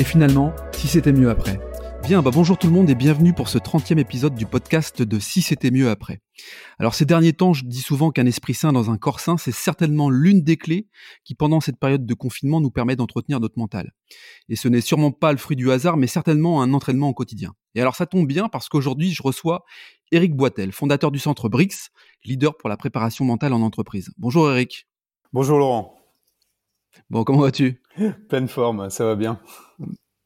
et finalement, si c'était mieux après. Bien, bah bonjour tout le monde et bienvenue pour ce 30e épisode du podcast de Si c'était mieux après. Alors ces derniers temps, je dis souvent qu'un esprit sain dans un corps sain, c'est certainement l'une des clés qui pendant cette période de confinement nous permet d'entretenir notre mental. Et ce n'est sûrement pas le fruit du hasard, mais certainement un entraînement au quotidien. Et alors ça tombe bien parce qu'aujourd'hui, je reçois Eric Boitel, fondateur du centre BRICS, leader pour la préparation mentale en entreprise. Bonjour Eric. Bonjour Laurent. Bon, comment vas-tu? Pleine forme, ça va bien.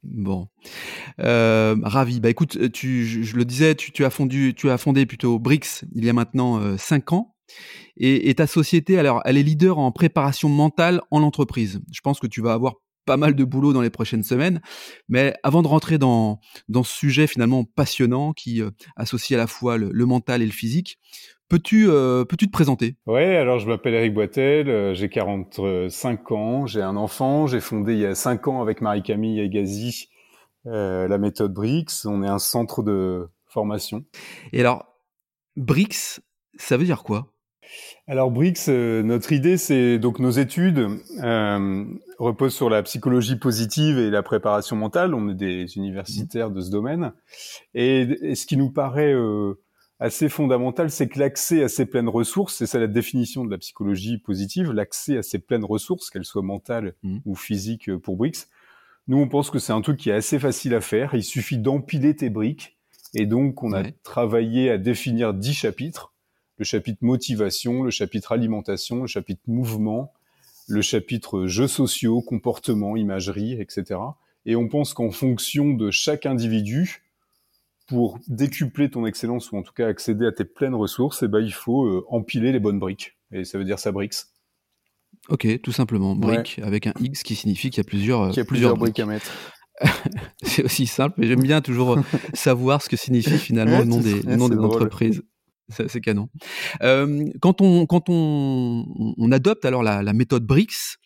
Bon, euh, ravi. Bah écoute, tu, je, le disais, tu, as fondé, tu as fondé plutôt BRICS il y a maintenant euh, cinq ans, et, ta société, alors, elle est leader en préparation mentale en entreprise. Je pense que tu vas avoir pas mal de boulot dans les prochaines semaines, mais avant de rentrer dans dans ce sujet finalement passionnant qui euh, associe à la fois le mental et le physique, Peux-tu euh, peux-tu te présenter? Oui, alors je m'appelle Eric Boitel, euh, j'ai 45 ans, j'ai un enfant, j'ai fondé il y a 5 ans avec Marie-Camille Agazi euh, la méthode BRICS, on est un centre de formation. Et alors, BRICS, ça veut dire quoi? Alors BRICS, notre idée, c'est donc nos études reposent sur la psychologie positive et la préparation mentale. On est des universitaires de ce domaine, et, ce qui nous paraît assez fondamental, c'est que l'accès à ces pleines ressources, c'est ça la définition de la psychologie positive, l'accès à ces pleines ressources, qu'elles soient mentales mmh. ou physiques euh, pour BRICS. Nous, on pense que c'est un truc qui est assez facile à faire. Il suffit d'empiler tes briques. Et donc, on a travaillé à définir dix chapitres. Le chapitre motivation, le chapitre alimentation, le chapitre mouvement, le chapitre jeux sociaux, comportement, imagerie, etc. Et on pense qu'en fonction de chaque individu, pour décupler ton excellence ou en tout cas accéder à tes pleines ressources, eh ben, il faut euh, empiler les bonnes briques. Et ça veut dire ça bricks. Ok, tout simplement. Brique avec un X qui signifie qu'il y a plusieurs, euh, a plusieurs, briques. à mettre. c'est aussi simple, mais j'aime bien toujours euh, savoir ce que signifie finalement le nom des, nom des entreprises. C'est canon. quand on, quand on, on adopte alors la, la méthode BRICS,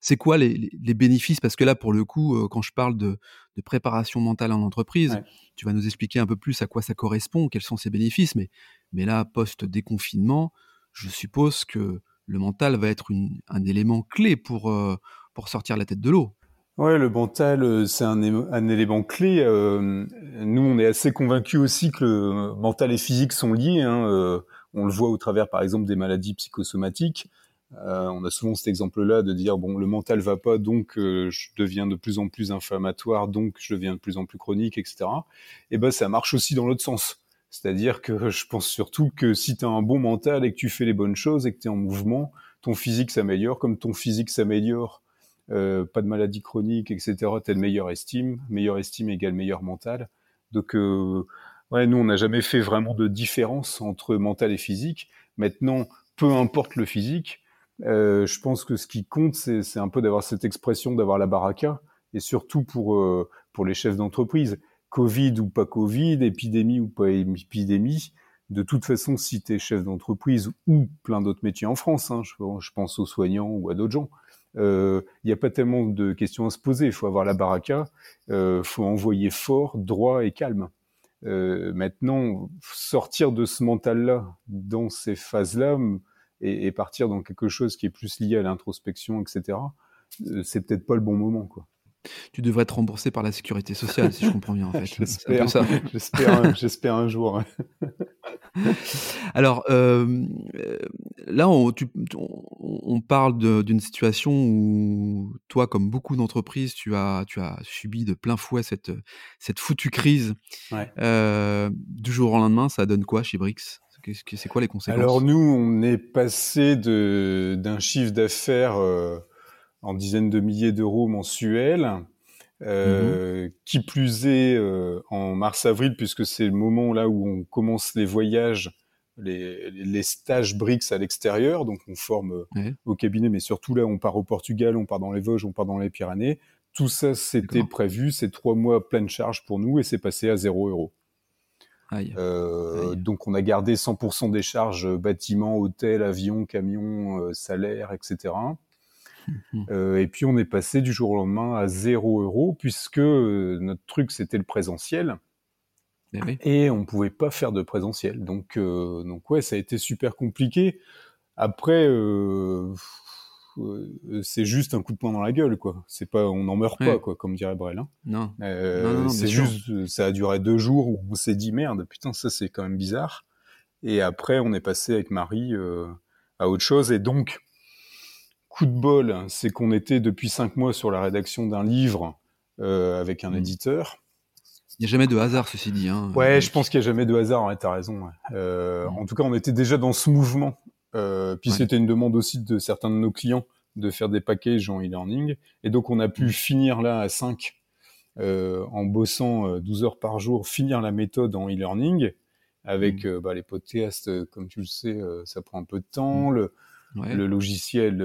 c'est quoi les, bénéfices? Parce que là, pour le coup, euh, quand je parle de, préparation mentale en entreprise, tu vas nous expliquer un peu plus à quoi ça correspond, quels sont ses bénéfices. Mais, mais là, post-déconfinement, je suppose que le mental va être un élément clé pour, euh, pour sortir la tête de l'eau. Ouais, le mental, euh, c'est un, élément clé. nous, on est assez convaincus aussi que le mental et physique sont liés. Hein, on le voit au travers, par exemple, des maladies psychosomatiques. Euh, on a souvent cet exemple-là de dire bon, le mental va pas, donc euh, je deviens de plus en plus inflammatoire, donc je deviens de plus en plus chronique, etc. Et ben ça marche aussi dans l'autre sens. C'est-à-dire que je pense surtout que si tu as un bon mental et que tu fais les bonnes choses et que tu es en mouvement, ton physique s'améliore. Comme ton physique s'améliore, euh, pas de maladie chronique, etc., tu as une meilleure estime. Meilleure estime égale meilleur mental. Donc, ouais, nous, on n'a jamais fait vraiment de différence entre mental et physique. Maintenant, peu importe le physique, euh, je pense que ce qui compte, c'est un peu d'avoir cette expression, d'avoir la baraka, et surtout pour, euh, pour les chefs d'entreprise. Covid ou pas Covid, épidémie ou pas épidémie, de toute façon, si tu es chef d'entreprise ou plein d'autres métiers en France, hein, je, pense aux soignants ou à d'autres gens, il euh, n'y a pas tellement de questions à se poser. Il faut avoir la baraka, il euh, faut envoyer fort, droit et calme. Euh, maintenant, sortir de ce mental-là dans ces phases-là, et, partir dans quelque chose qui est plus lié à l'introspection, etc., euh, c'est peut-être pas le bon moment, quoi. Tu devrais être remboursé par la sécurité sociale, si je comprends bien, en fait. J'espère, j'espère, un jour. Alors, euh, là, on, on parle d'une situation où toi, comme beaucoup d'entreprises, tu as, tu as subi de plein fouet cette, cette foutue crise. Euh, du jour au lendemain, ça donne quoi chez Brix? C'est quoi les conséquences? Alors nous, on est passé d'un chiffre d'affaires euh, en dizaines de milliers d'euros mensuels, euh, mhm. qui plus est euh, en mars-avril, puisque c'est le moment là où on commence les voyages, les, les stages BRICS à l'extérieur, donc on forme au cabinet, mais surtout là, on part au Portugal, on part dans les Vosges, on part dans les Pyrénées. tout ça, c'était prévu, c'est trois mois pleine charge pour nous et c'est passé à 0 Euh, donc on a gardé 100% des charges euh, bâtiments, hôtel, avion, camion, euh, salaire, etc. et puis on est passé du jour au lendemain à 0 euros puisque notre truc c'était le présentiel. Eh et on pouvait pas faire de présentiel. Donc, donc ouais, ça a été super compliqué. Après, euh, c'est juste un coup de poing dans la gueule, quoi. C'est pas, on n'en meurt pas, quoi, comme dirait Brel. Hein. Non. Euh, c'est juste, ça a duré deux jours où on s'est dit merde, putain, ça c'est quand même bizarre. Et après, on est passé avec Marie euh, à autre chose. Et donc, coup de bol, c'est qu'on était depuis cinq mois sur la rédaction d'un livre avec un mm. éditeur. Il n'y a jamais de hasard, ceci dit. Hein, ouais, je pense qu'il n'y a jamais de hasard, ouais, t'as raison. Mm. En tout cas, on était déjà dans ce mouvement euh, puis c'était une demande aussi de certains de nos clients de faire des packages en e-learning. Et donc on a pu finir là à 5 euh, en bossant 12 euh, heures par jour, finir la méthode en e-learning avec mm. euh, bah, les podcasts, comme tu le sais, ça prend un peu de temps. Mm. Le, le logiciel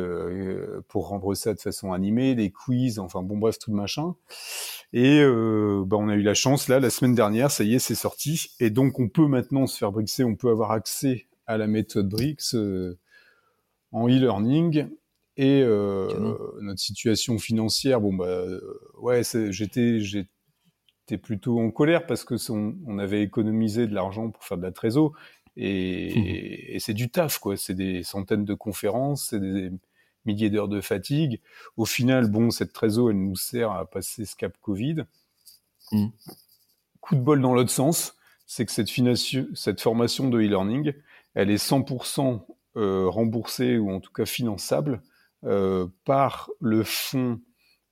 pour rendre ça de façon animée, les quiz, enfin bon bref tout le machin. Et bah, on a eu la chance là la semaine dernière, ça y est, c'est sorti. Et donc on peut maintenant se faire brixer, on peut avoir accès à la méthode Brix euh, en e-learning. Et euh, notre situation financière, bon bah ouais, j'étais j'étais plutôt en colère parce que on, avait économisé de l'argent pour faire de la trésor et, mmh. et c'est du taf quoi. C'est des centaines de conférences, c'est des milliers d'heures de fatigue. Au final, bon, cette trésor, elle nous sert à passer ce cap Covid. Mmh. Coup de bol dans l'autre sens, c'est que cette, cette formation de e-learning, elle est 100% euh, remboursée ou en tout cas finançable euh, par le fonds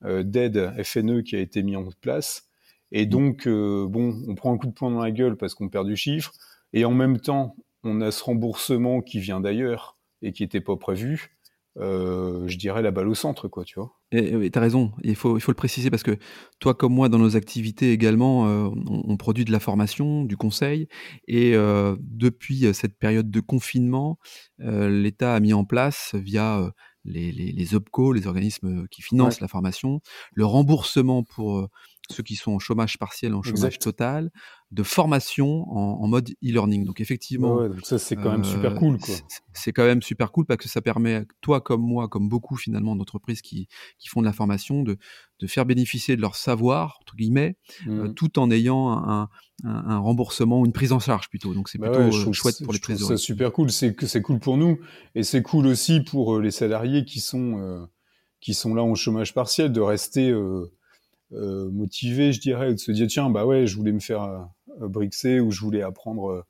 euh, d'aide FNE qui a été mis en place. Et donc, bon, on prend un coup de poing dans la gueule parce qu'on perd du chiffre. Et en même temps, on a ce remboursement qui vient d'ailleurs et qui n'était pas prévu. Je dirais la balle au centre, quoi, tu vois. Et tu as raison, il faut, il faut le préciser parce que toi comme moi, dans nos activités également, euh, on, produit de la formation, du conseil, et euh, depuis cette période de confinement, l'État a mis en place, via les, les, les OPCO, les organismes qui financent la formation, le remboursement pour ceux qui sont en chômage partiel, en chômage total, de formation en, mode e-learning. Donc effectivement, ça c'est quand même super cool. C'est quand même super cool parce que ça permet, toi comme moi, comme beaucoup finalement d'entreprises qui, qui font de la formation, de, de faire bénéficier de leur savoir entre guillemets, euh, mmh. tout en ayant un, un, remboursement ou une prise en charge plutôt. Donc c'est bah plutôt euh, chouette pour les trésoriers. C'est super cool, c'est cool pour nous et c'est cool aussi pour euh, les salariés qui sont qui sont là en chômage partiel de rester euh, motivé, je dirais, de se dire tiens bah ouais, je voulais me faire euh, brixer ou je voulais apprendre euh,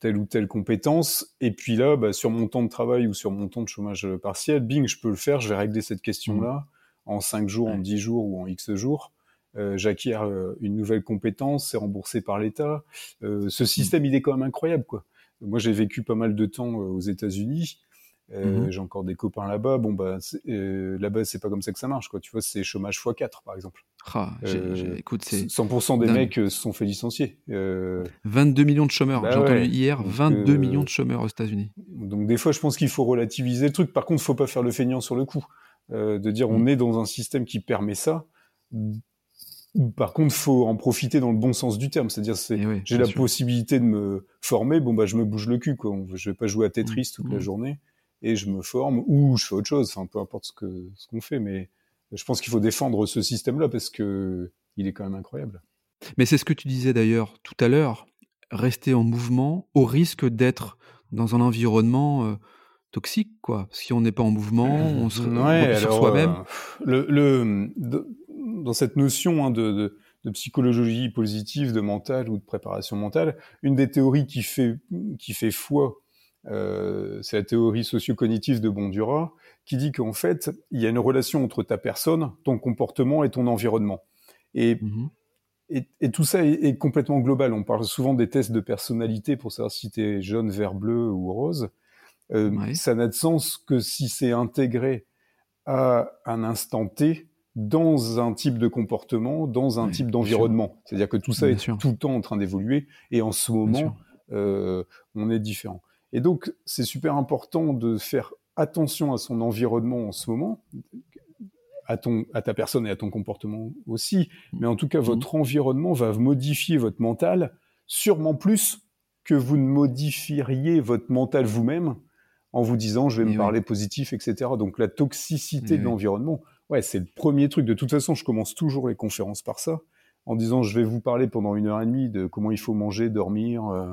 telle ou telle compétence. Et puis là, bah, sur mon temps de travail ou sur mon temps de chômage partiel, bing, je peux le faire, je vais régler cette question-là mmh. en 5 jours, en 10 jours ou en X jours. Euh, j'acquiers une nouvelle compétence, c'est remboursé par l'État. Euh, ce mmh. système, il est quand même incroyable, quoi. Moi, j'ai vécu pas mal de temps aux États-Unis. Euh, mmh j'ai encore des copains là-bas. Bon, bah, euh, là-bas, c'est pas comme ça que ça marche, quoi. Tu vois, c'est chômage x4, par exemple. Ah, euh, écoute, c'est 100% des mecs se sont fait licencier. 22 millions de chômeurs. Bah j'ai entendu hier 22 millions de chômeurs aux États-Unis. Donc, des fois, je pense qu'il faut relativiser le truc. Par contre, faut pas faire le feignant sur le coup. de dire, on mmh. est dans un système qui permet ça. Par contre, faut en profiter dans le bon sens du terme, c'est-à-dire c'est eh j'ai la possibilité de me former, bon bah je me bouge le cul quoi. Je vais pas jouer à Tetris toute la mmh. journée et je me forme ou je fais autre chose, enfin peu importe ce que ce qu'on fait, mais je pense qu'il faut défendre ce système-là parce que il est quand même incroyable. Mais c'est ce que tu disais d'ailleurs tout à l'heure, rester en mouvement au risque d'être dans un environnement euh, toxique, quoi. Si on n'est pas en mouvement, on se ouais, sur soi-même. Euh, le, le dans cette notion hein, de, de, de, psychologie positive, de mental ou de préparation mentale, une des théories qui fait qui fait foi euh, c'est la théorie socio-cognitive de Bondura, qui dit qu'en fait, il y a une relation entre ta personne, ton comportement et ton environnement. Et, mhm. et, tout ça est, complètement global. On parle souvent des tests de personnalité pour savoir si tu es jaune, vert, bleu ou rose. Euh, ça n'a de sens que si c'est intégré à un instant T dans un type de comportement, dans un type d'environnement. C'est-à-dire que tout ça est tout le temps en train d'évoluer et en ce moment, euh, on est différent. Et donc, c'est super important de faire attention à son environnement en ce moment, à, ton, à ta personne et à ton comportement aussi. Mais en tout cas, votre environnement va modifier votre mental, sûrement plus que vous ne modifieriez votre mental vous-même en vous disant je vais me parler positif, etc. Donc la toxicité de l'environnement, ouais, c'est le premier truc. De toute façon, je commence toujours les conférences par ça, en disant je vais vous parler pendant une heure et demie de comment il faut manger, dormir, euh,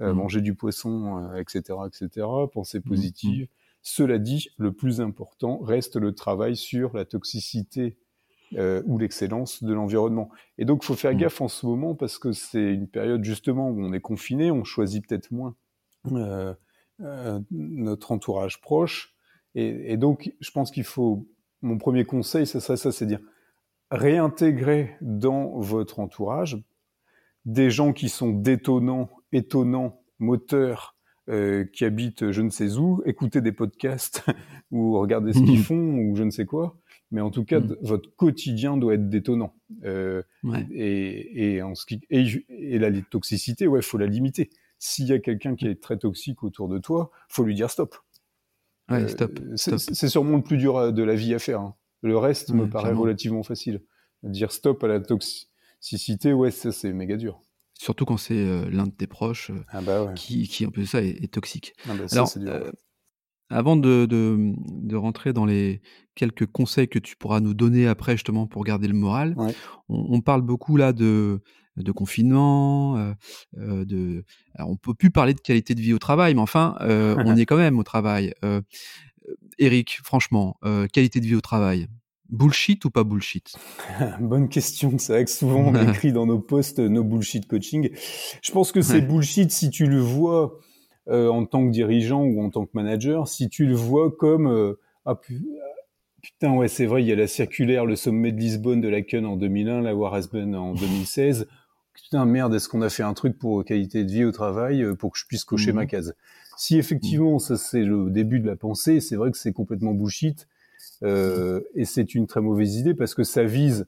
euh, mmh. manger du poisson, etc., euh, etc. Penser mmh, positive. Mmh. Cela dit, le plus important reste le travail sur la toxicité euh, ou l'excellence de l'environnement. Et donc, il faut faire gaffe en ce moment parce que c'est une période justement où on est confiné, on choisit peut-être moins euh, euh, notre entourage proche. Et, et donc, je pense qu'il faut, mon premier conseil, c'est ça, ça c'est dire réintégrer dans votre entourage des gens qui sont détonnants, étonnants, moteurs, euh, qui habitent je ne sais où, écouter des podcasts ou regarder ce qu'ils font ou je ne sais quoi. Mais en tout cas, mm. votre quotidien doit être détonnant. Euh, et, et, en ce qui, et, la toxicité, ouais, faut la limiter. S'il y a quelqu'un qui est très toxique autour de toi, faut lui dire stop. Ouais, stop. Euh, c'est sûrement le plus dur de la vie à faire. Hein. Le reste me paraît relativement facile. Dire stop à la toxicité, ouais, ça c'est méga dur. Surtout quand c'est euh, l'un de tes proches euh, ah bah qui, qui, un peu ça, est, toxique. Ah bah Alors, euh, avant de, de, rentrer dans les quelques conseils que tu pourras nous donner après, justement, pour garder le moral, on, parle beaucoup là de, de confinement, de... Alors, on peut plus parler de qualité de vie au travail, mais enfin, on est quand même au travail. Eric, franchement, qualité de vie au travail, Bullshit ou pas bullshit? Bonne question. C'est vrai que souvent on écrit dans nos posts no bullshit coaching. Je pense que c'est bullshit si tu le vois euh, en tant que dirigeant ou en tant que manager, si tu le vois comme euh, ah putain ouais c'est vrai il y a la circulaire le sommet de Lisbonne de la CUN en 2001, la Warasben en 2016. Putain merde est-ce qu'on a fait un truc pour qualité de vie au travail euh, pour que je puisse cocher ma mhm. case? Si effectivement ça c'est le début de la pensée, c'est vrai que c'est complètement bullshit euh, et c'est une très mauvaise idée parce que ça vise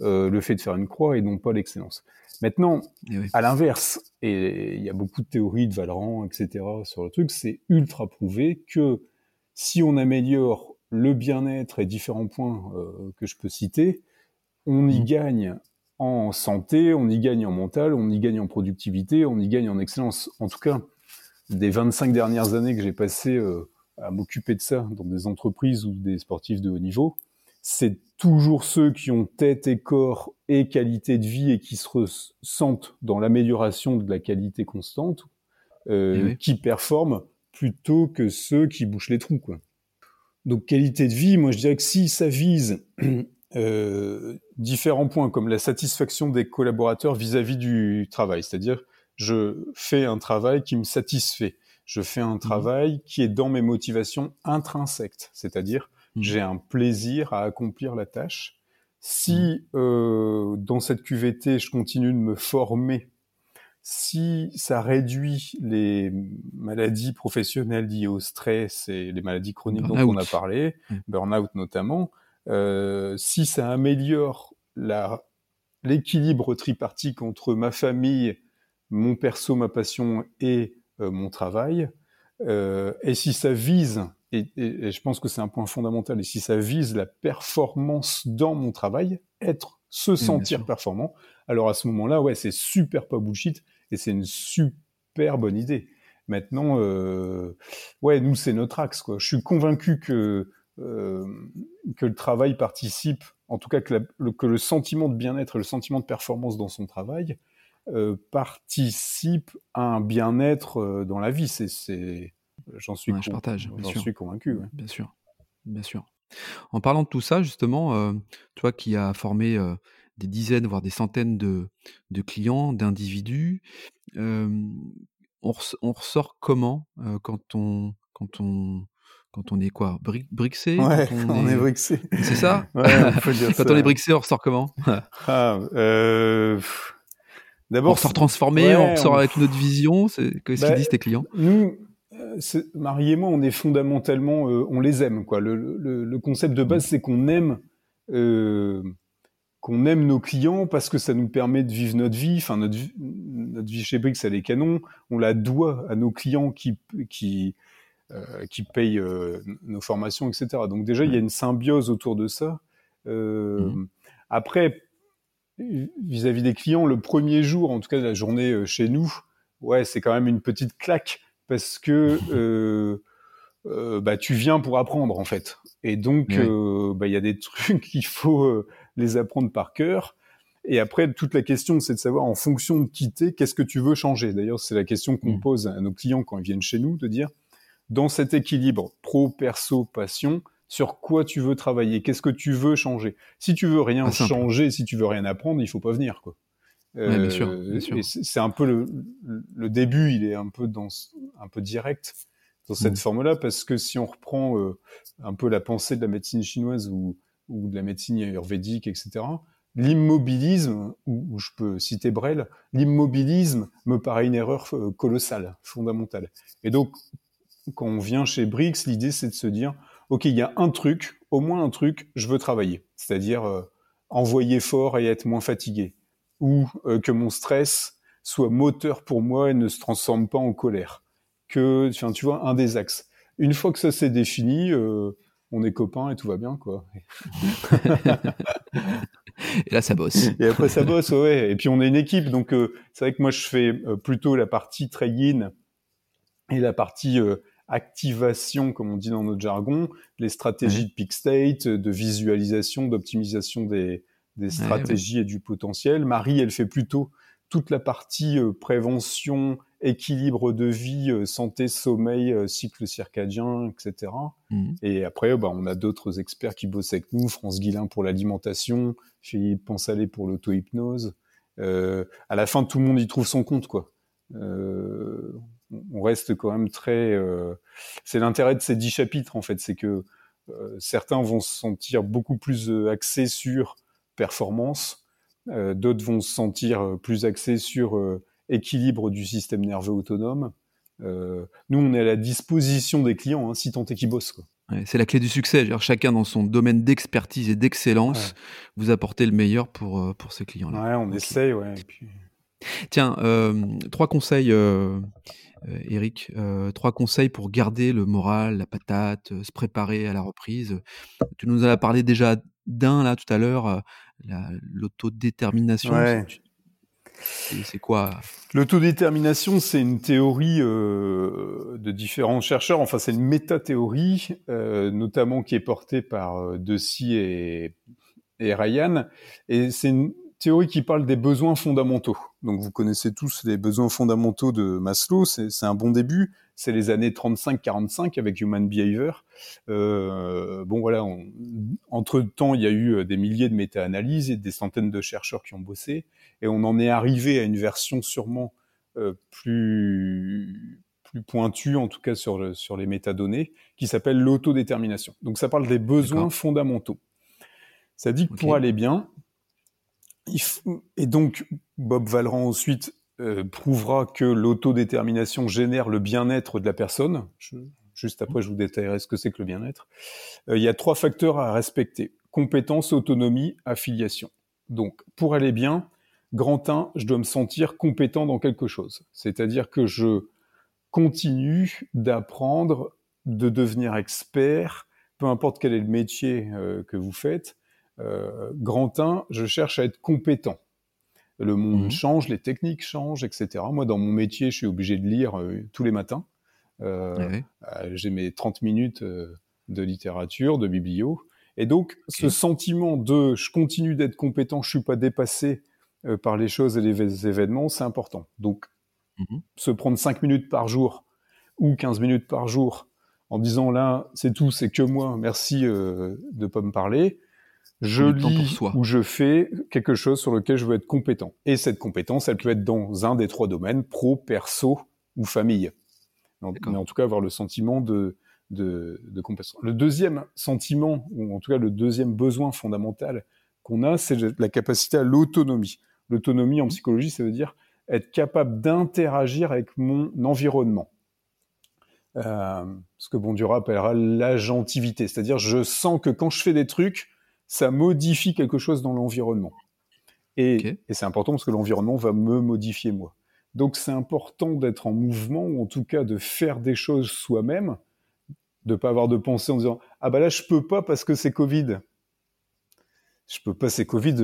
euh, le fait de faire une croix et non pas l'excellence. Maintenant, eh à l'inverse, et il y a beaucoup de théories de Valran, etc. sur le truc, c'est ultra prouvé que si on améliore le bien-être et différents points euh, que je peux citer, on y mmh. gagne en santé, on y gagne en mental, on y gagne en productivité, on y gagne en excellence. En tout cas, des 25 dernières années que j'ai passées à m'occuper de ça dans des entreprises ou des sportifs de haut niveau, c'est toujours ceux qui ont tête et corps et qualité de vie et qui se ressentent dans l'amélioration de la qualité constante euh, eh qui performent plutôt que ceux qui bouchent les trous. Quoi. Donc qualité de vie, moi je dirais que si ça vise euh, différents points comme la satisfaction des collaborateurs vis-à-vis -vis du travail, c'est-à-dire je fais un travail qui me satisfait, je fais un mmh. travail qui est dans mes motivations intrinsèques, c'est-à-dire mmh. j'ai un plaisir à accomplir la tâche. Si mmh. euh, dans cette QVT, je continue de me former, si ça réduit les maladies professionnelles liées au stress et les maladies chroniques dont on a parlé, burn-out notamment, euh, si ça améliore l'équilibre tripartique entre ma famille, mon perso, ma passion et mon travail. Euh, et si ça vise, et, je pense que c'est un point fondamental, et si ça vise la performance dans mon travail, être, se sentir performant, alors à ce moment-là, ouais, c'est super pas bullshit, et c'est une super bonne idée. Maintenant, euh, ouais, nous, c'est notre axe. Quoi. Je suis convaincu que, euh, que le travail participe, en tout cas que, le, que le sentiment de bien-être, le sentiment de performance dans son travail euh, participe à un bien-être euh, dans la vie. C'est, j'en suis, je partage, j'en suis convaincu. Bien sûr, bien sûr. En parlant de tout ça, justement, euh, toi qui as formé des dizaines, voire des centaines de, de clients, d'individus, on, on, ressort comment quand on quand on quand on est quoi? Brixé Ouais, on, est... brixé. C'est ça? Ouais, Quand on est brixé, on ressort comment? Ah, euh... D'abord, on sort transformé, on sort avec une autre vision. C'est qu'est-ce qu'ils bah, disent tes clients Nous, euh, Marie et moi, on est fondamentalement, euh, on les aime. Quoi. Le, le, le concept de base, c'est qu'on aime, euh, qu'on aime nos clients parce que ça nous permet de vivre notre vie. Enfin, notre, notre vie chez Brix, elle est canon. On la doit à nos clients qui, qui, euh, qui payent nos formations, etc. Donc déjà, il y a une symbiose autour de ça. Mmh. Après, vis-à-vis des clients, le premier jour, en tout cas de la journée chez nous, ouais, c'est quand même une petite claque parce que bah, tu viens pour apprendre en fait. Et donc, bah, il y a des trucs qu'il faut les apprendre par cœur. Et après, toute la question, c'est de savoir, en fonction de quitter, qu'est-ce que tu veux changer? D'ailleurs, c'est la question qu'on mmh. pose à nos clients quand ils viennent chez nous, de dire, dans cet équilibre pro, perso, passion, sur quoi tu veux travailler Qu'est-ce que tu veux changer Si tu veux rien changer, si tu veux rien apprendre, il faut pas venir, quoi. bien sûr. Euh, c'est un peu le, le, début, il est un peu dans, un peu direct dans cette mmh. forme-là, parce que si on reprend euh, un peu la pensée de la médecine chinoise ou, ou de la médecine ayurvédique, etc., l'immobilisme, ou, je peux citer Brel, l'immobilisme me paraît une erreur euh, colossale, fondamentale. Et donc, quand on vient chez Brix, l'idée c'est de se dire, ok, il y a un truc, au moins un truc, je veux travailler, c'est-à-dire euh, envoyer fort et être moins fatigué, ou euh, que mon stress soit moteur pour moi et ne se transforme pas en colère. Que, enfin, tu vois, un des axes. Une fois que ça s'est défini, on est copains et tout va bien, quoi. et là, ça bosse. Et après, ça bosse, ouais. Et puis, on est une équipe. Donc, euh, c'est vrai que moi, je fais euh, plutôt la partie trade-in et la partie euh, activation, comme on dit dans notre jargon, les stratégies de peak state, de visualisation, d'optimisation des, stratégies et du potentiel. Marie, elle fait plutôt toute la partie prévention, équilibre de vie, euh, santé, sommeil, euh, cycle circadien, etc. Mhm. Et après, bah, on a d'autres experts qui bossent avec nous, France Guillain pour l'alimentation, Philippe Pensalé pour l'auto-hypnose. Euh, à la fin, tout le monde y trouve son compte, quoi. On reste quand même très. c'est l'intérêt de ces dix chapitres, en fait, c'est que certains vont se sentir beaucoup plus axés sur performance, d'autres vont se sentir plus axés sur équilibre du système nerveux autonome. Euh, nous, on est à la disposition des clients, hein, si tant est qu'ils bossent. c'est la clé du succès. chacun dans son domaine d'expertise et d'excellence, vous apportez le meilleur pour, euh, pour ces clients-là. Ouais, on essaye, ouais. Tiens, euh, trois conseils, Eric. trois conseils pour garder le moral, la patate, se préparer à la reprise. Tu nous as parlé déjà d'un là tout à l'heure, l'autodétermination. Ouais. C'est quoi? L'autodétermination, c'est une théorie euh, de différents chercheurs. Enfin, c'est une métathéorie, euh, notamment qui est portée par euh, Deci et, et Ryan. Et c'est une théorie qui parle des besoins fondamentaux. Donc, vous connaissez tous les besoins fondamentaux de Maslow. C'est un bon début. C'est les années 35-45 avec Human Behavior. Euh, bon, voilà. entre temps, il y a eu des milliers de méta-analyses et des centaines de chercheurs qui ont bossé et on en est arrivé à une version sûrement euh, plus plus pointue, en tout cas sur, sur les métadonnées, qui s'appelle l'autodétermination. Donc ça parle des besoins fondamentaux. Ça dit que pour aller bien, et donc Bob Valran ensuite euh, prouvera que l'autodétermination génère le bien-être de la personne. juste après, je vous détaillerai ce que c'est que le bien-être. Euh, il y a trois facteurs à respecter compétence, autonomie, affiliation. Donc, pour aller bien, grand 1, je dois me sentir compétent dans quelque chose. C'est-à-dire que je continue d'apprendre, de devenir expert, peu importe quel est le métier euh, que vous faites. Euh, grand 1, je cherche à être compétent. Le monde mmh. change, les techniques changent, etc. Moi, dans mon métier, je suis obligé de lire euh, tous les matins. J'ai mes 30 minutes de littérature, de biblio. Et donc, ce sentiment de je continue d'être compétent, je suis pas dépassé euh, par les choses et les événements, c'est important. Donc, mmh se prendre 5 minutes par jour ou 15 minutes par jour en disant là, c'est tout, c'est que moi, merci euh, de pas me parler. Je lis ou je fais quelque chose sur lequel je veux être compétent. Et cette compétence, elle peut être dans un des trois domaines, pro, perso ou famille. mais en tout cas, avoir le sentiment de, de, de compétence. Le deuxième sentiment, ou en tout cas le deuxième besoin fondamental qu'on a, c'est la capacité à l'autonomie. L'autonomie en mmh. psychologie, ça veut dire être capable d'interagir avec mon environnement. Euh, ce que Bondura appellera l'agentivité, c'est-à-dire je sens que quand je fais des trucs, ça modifie quelque chose dans l'environnement. Et, et c'est important parce que l'environnement va me modifier moi. Donc c'est important d'être en mouvement ou en tout cas de faire des choses soi-même, de pas avoir de pensée en disant ah bah là je peux pas parce que c'est Covid. je peux pas, c'est Covid,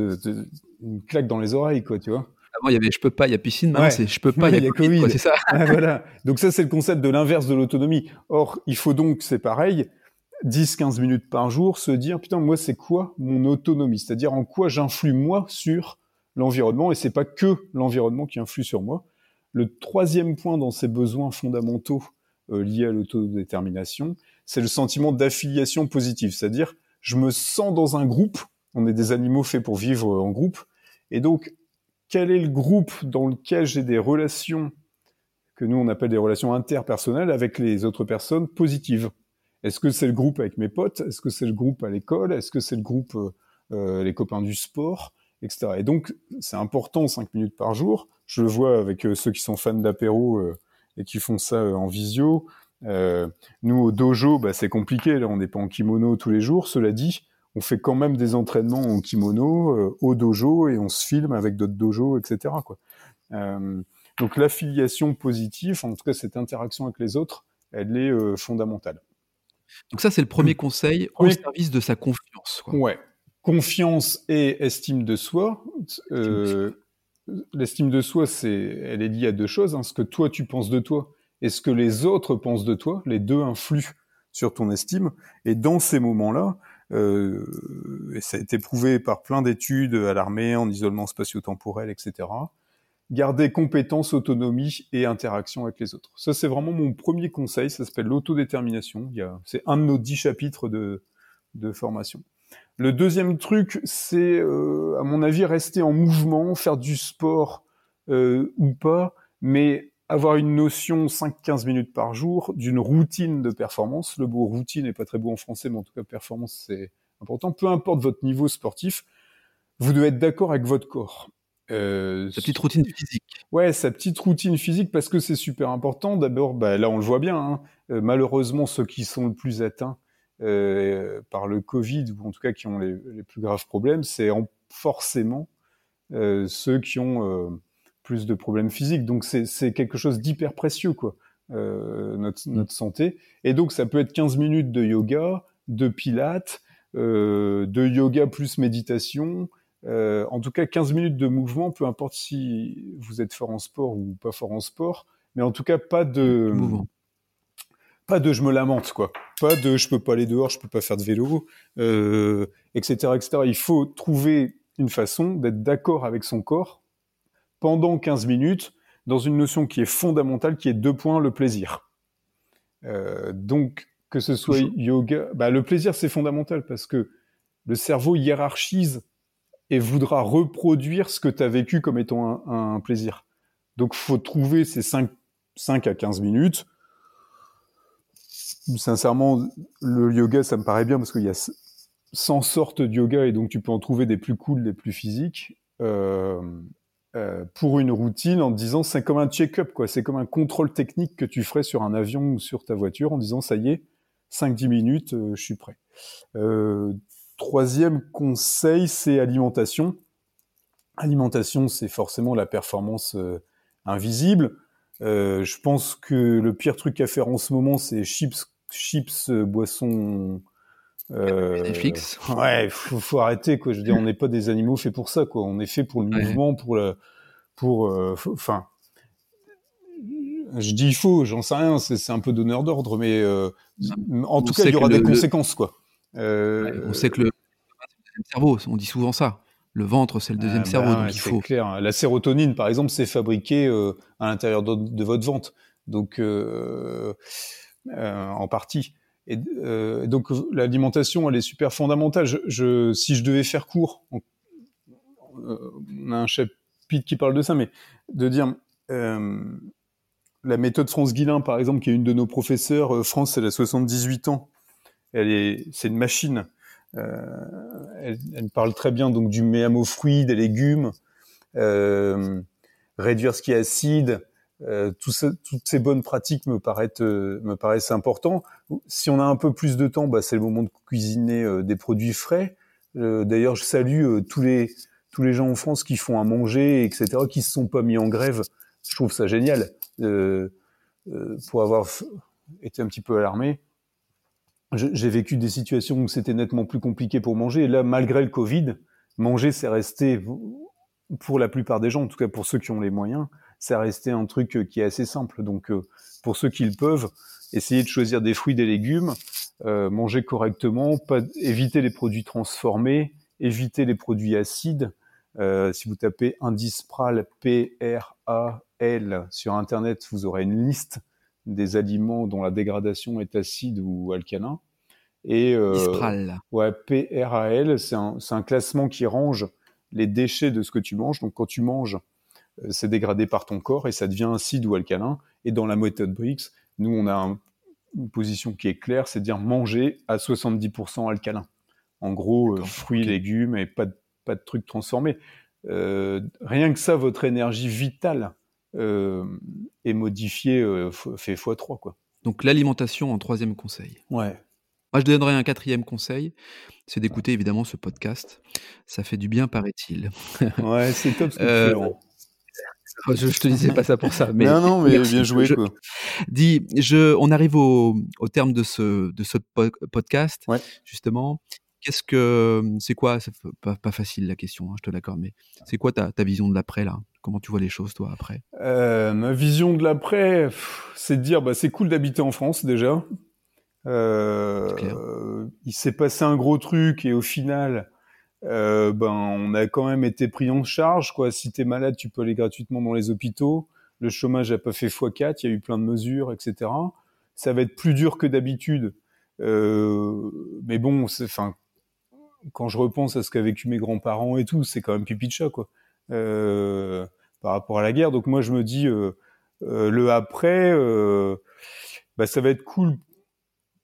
une claque dans les oreilles, quoi, tu vois. Avant, il y avait je peux pas, il y a piscine, maintenant c'est je peux pas, il y a, Covid, c'est ça. voilà. Donc ça, c'est le concept de l'inverse de l'autonomie. Or, il faut donc, c'est pareil, 10-15 minutes par jour, se dire, putain, moi, c'est quoi mon autonomie? C'est-à-dire en quoi j'influe, moi, sur l'environnement, et c'est pas que l'environnement qui influe sur moi. Le troisième point dans ces besoins fondamentaux euh, liés à l'autodétermination, c'est le sentiment d'affiliation positive, c'est-à-dire je me sens dans un groupe, on est des animaux faits pour vivre en groupe, et donc quel est le groupe dans lequel j'ai des relations que nous on appelle des relations interpersonnelles avec les autres personnes positives? Est-ce que c'est le groupe avec mes potes? Est-ce que c'est le groupe à l'école? Est-ce que c'est le groupe euh, euh les copains du sport? Etc. Et donc, c'est important, 5 minutes par jour. Je le vois avec euh, ceux qui sont fans d'apéro euh, et qui font ça en visio. nous, au dojo, bah, c'est compliqué. Là, on n'est pas en kimono tous les jours. Cela dit, on fait quand même des entraînements en kimono au dojo et on se filme avec d'autres dojos, etc. Donc, l'affiliation positive, en tout cas cette interaction avec les autres, elle est fondamentale. Donc ça, c'est le premier conseil au service de sa confiance. Quoi. Ouais, confiance et estime de soi. Euh, L'estime de soi, c'est, elle est liée à deux choses hein, ce que toi tu penses de toi et ce que les autres pensent de toi. Les deux influent sur ton estime. Et dans ces moments-là, euh, et ça a été prouvé par plein d'études à l'armée, en isolement spatio-temporel, etc. Garder compétence, autonomie et interaction avec les autres. Ça, c'est vraiment mon premier conseil. Ça s'appelle l'autodétermination. C'est un de nos dix chapitres de, de formation. Le deuxième truc, c'est, euh, à mon avis, rester en mouvement, faire du sport euh, ou pas, mais avoir une notion 5-15 minutes par jour d'une routine de performance. Le mot routine n'est pas très beau en français, mais en tout cas, performance, c'est important. Peu importe votre niveau sportif, vous devez être d'accord avec votre corps. Euh, sa petite routine physique. Ouais, sa petite routine physique parce que c'est super important. D'abord, bah, là on le voit bien. Hein. malheureusement, ceux qui sont le plus atteints, euh, par le Covid, ou en tout cas qui ont les, les plus graves problèmes, c'est forcément euh, ceux qui ont euh, plus de problèmes physiques. Donc c'est quelque chose d'hyper précieux, quoi, euh, notre, mm. notre, santé. Et donc ça peut être 15 minutes de yoga, de pilates, de yoga plus méditation. En tout cas, 15 minutes de mouvement, peu importe si vous êtes fort en sport ou pas fort en sport, mais en tout cas pas de mouvement pas de je me lamente quoi, pas de je peux pas aller dehors, je peux pas faire de vélo, euh, etc., etc. Il faut trouver une façon d'être d'accord avec son corps pendant 15 minutes dans une notion qui est fondamentale, qui est deux points le plaisir. Euh, donc que ce soit yoga, bah, le plaisir c'est fondamental parce que le cerveau hiérarchise et voudra reproduire ce que tu as vécu comme étant un, plaisir. Donc faut trouver ces 5, 5 à 15 minutes sincèrement, le yoga, ça me paraît bien parce qu'il y a 100 sortes de yoga et donc tu peux en trouver des plus cool, des plus physiques. Euh, euh, pour une routine en disant c'est comme un check-up, quoi. C'est comme un contrôle technique que tu ferais sur un avion ou sur ta voiture en disant ça y est, 5-10 minutes, euh, je suis prêt. Troisième conseil, c'est alimentation. Alimentation, c'est forcément la performance invisible. je pense que le pire truc à faire en ce moment, c'est chips chips, euh, boissons. Euh, Netflix. Ouais, faut, faut arrêter quoi. Je veux dire, on n'est pas des animaux faits pour ça quoi. On est fait pour le mouvement, pour la, pour, euh, enfin. je dis il faut, j'en sais rien, c'est un peu donneur d'ordre, mais en tout cas, il y aura des conséquences, quoi. On sait que le, cerveau, on dit souvent ça. Le ventre, c'est le deuxième ah cerveau, bah donc il faut. clair. La sérotonine, par exemple, c'est fabriqué à l'intérieur de, de, votre ventre. Donc, euh, en partie. Et euh, donc l'alimentation, elle est super fondamentale. Je, si je devais faire court, on, a un chapitre qui parle de ça, mais de dire euh, la méthode France Guilin, par exemple, qui est une de nos professeurs, France, elle a 78 ans, elle est, c'est une machine. elle, elle, parle très bien donc du méamo fruits, des légumes, réduire ce qui est acide, euh, tout toutes ces bonnes pratiques me paraissent, euh, importants. Si on a un peu plus de temps, bah, c'est le moment de cuisiner euh, des produits frais. D'ailleurs, je salue tous les tous les gens en France qui font à manger, etc., qui se sont pas mis en grève. Je trouve ça génial. pour avoir été un petit peu alarmé, j'ai vécu des situations où c'était nettement plus compliqué pour manger. Et là, malgré le Covid, manger, c'est resté, pour la plupart des gens, en tout cas pour ceux qui ont les moyens, c'est resté un truc qui est assez simple. Donc, pour ceux qui le peuvent, essayer de choisir des fruits, des légumes, manger correctement, éviter les produits transformés, éviter les produits acides. Euh, si vous tapez Indispral P-R-A-L sur Internet, vous aurez une liste des aliments dont la dégradation est acide ou alcalin. Et euh, ouais, P-R-A-L, c'est un, un, classement qui range les déchets de ce que tu manges. Donc quand tu manges, euh, c'est dégradé par ton corps et ça devient acide ou alcalin. Et dans la méthode BRICS, nous, on a une position qui est claire, c'est de dire manger à 70% alcalin. En gros, euh, fruits, légumes et pas de, pas de trucs transformés. Euh, rien que ça, votre énergie vitale euh, est modifiée, fait x3. Quoi. Donc l'alimentation en troisième conseil. Ouais. Moi, je donnerais un quatrième conseil, c'est d'écouter évidemment ce podcast. Ça fait du bien, paraît-il. ouais, c'est top ce que tu je, je, te disais pas ça pour ça. Mais non, non, mais bien joué. Quoi. Dis, je, on arrive au, au terme de ce, de ce podcast, ouais. justement. Qu'est-ce que c'est quoi C'est pas, pas, facile la question, hein, je te l'accorde, mais c'est quoi ta, ta, vision de l'après là? Comment tu vois les choses toi après? Euh, Ma vision de l'après, c'est de dire bah c'est cool d'habiter en France déjà. Euh, il s'est passé un gros truc et au final, euh, ben on a quand même été pris en charge quoi. Si t'es malade, tu peux aller gratuitement dans les hôpitaux. Le chômage a pas fait x4, il y a eu plein de mesures, etc. Ça va être plus dur que d'habitude. Mais bon, enfin, quand je repense à ce qu'a vécu mes grands-parents et tout, c'est quand même pipi de chat, quoi, par rapport à la guerre. Donc moi, je me dis, euh, euh, le après, euh, bah, ça va être cool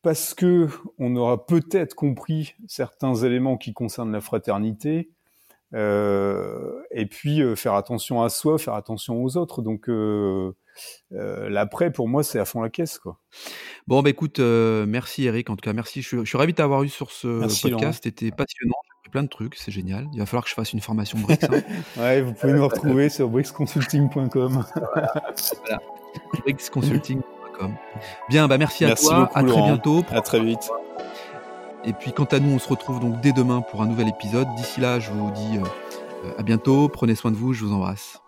parce que on aura peut-être compris certains éléments qui concernent la fraternité, euh, et puis faire attention à soi, faire attention aux autres. Donc l'après, pour moi, c'est à fond la caisse, quoi. Bon, bah écoute, euh, merci Eric. En tout cas, merci. Je suis, je suis ravi de t'avoir eu sur ce merci, podcast. C'était passionnant. Plein de trucs. C'est génial. Il va falloir que je fasse une formation Brix. Hein. ouais, vous pouvez nous retrouver sur brixconsulting.com. voilà. brixconsulting.com. Bien, bah merci à merci toi. Beaucoup, à très Laurent. bientôt. À très vite. Et puis, quant à nous, on se retrouve donc dès demain pour un nouvel épisode. D'ici là, je vous dis euh, à bientôt. Prenez soin de vous. Je vous embrasse.